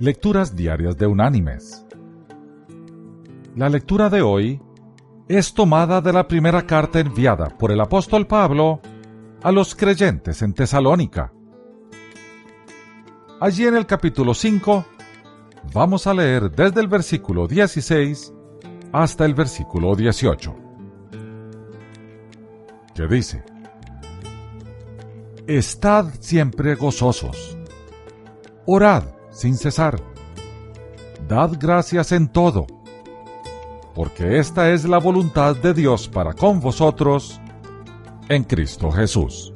Lecturas Diarias de Unánimes. La lectura de hoy es tomada de la primera carta enviada por el apóstol Pablo a los creyentes en Tesalónica. Allí en el capítulo 5 vamos a leer desde el versículo 16 hasta el versículo 18, que dice, Estad siempre gozosos, orad sin cesar. Dad gracias en todo, porque esta es la voluntad de Dios para con vosotros en Cristo Jesús.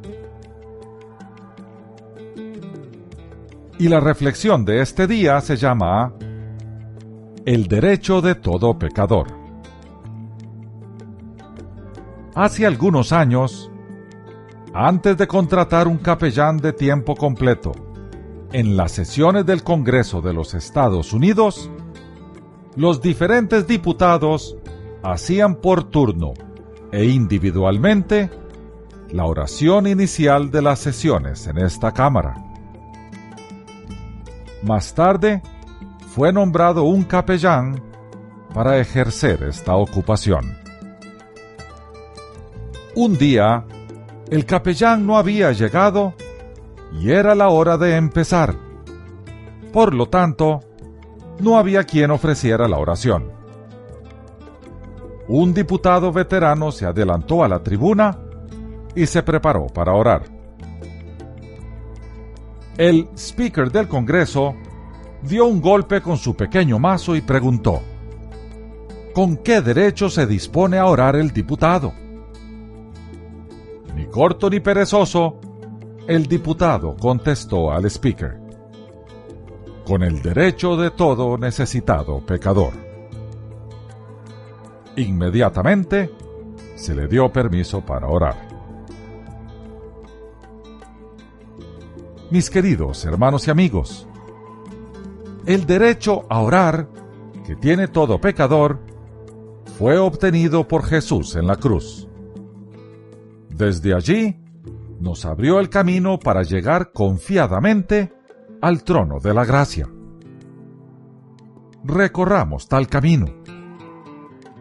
Y la reflexión de este día se llama El derecho de todo pecador. Hace algunos años, antes de contratar un capellán de tiempo completo, en las sesiones del Congreso de los Estados Unidos, los diferentes diputados hacían por turno e individualmente la oración inicial de las sesiones en esta Cámara. Más tarde, fue nombrado un capellán para ejercer esta ocupación. Un día, el capellán no había llegado y era la hora de empezar. Por lo tanto, no había quien ofreciera la oración. Un diputado veterano se adelantó a la tribuna y se preparó para orar. El speaker del Congreso dio un golpe con su pequeño mazo y preguntó, ¿Con qué derecho se dispone a orar el diputado? Ni corto ni perezoso, el diputado contestó al speaker, con el derecho de todo necesitado pecador. Inmediatamente se le dio permiso para orar. Mis queridos hermanos y amigos, el derecho a orar que tiene todo pecador fue obtenido por Jesús en la cruz. Desde allí, nos abrió el camino para llegar confiadamente al trono de la gracia. Recorramos tal camino,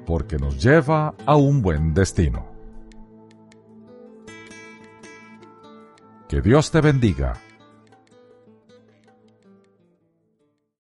porque nos lleva a un buen destino. Que Dios te bendiga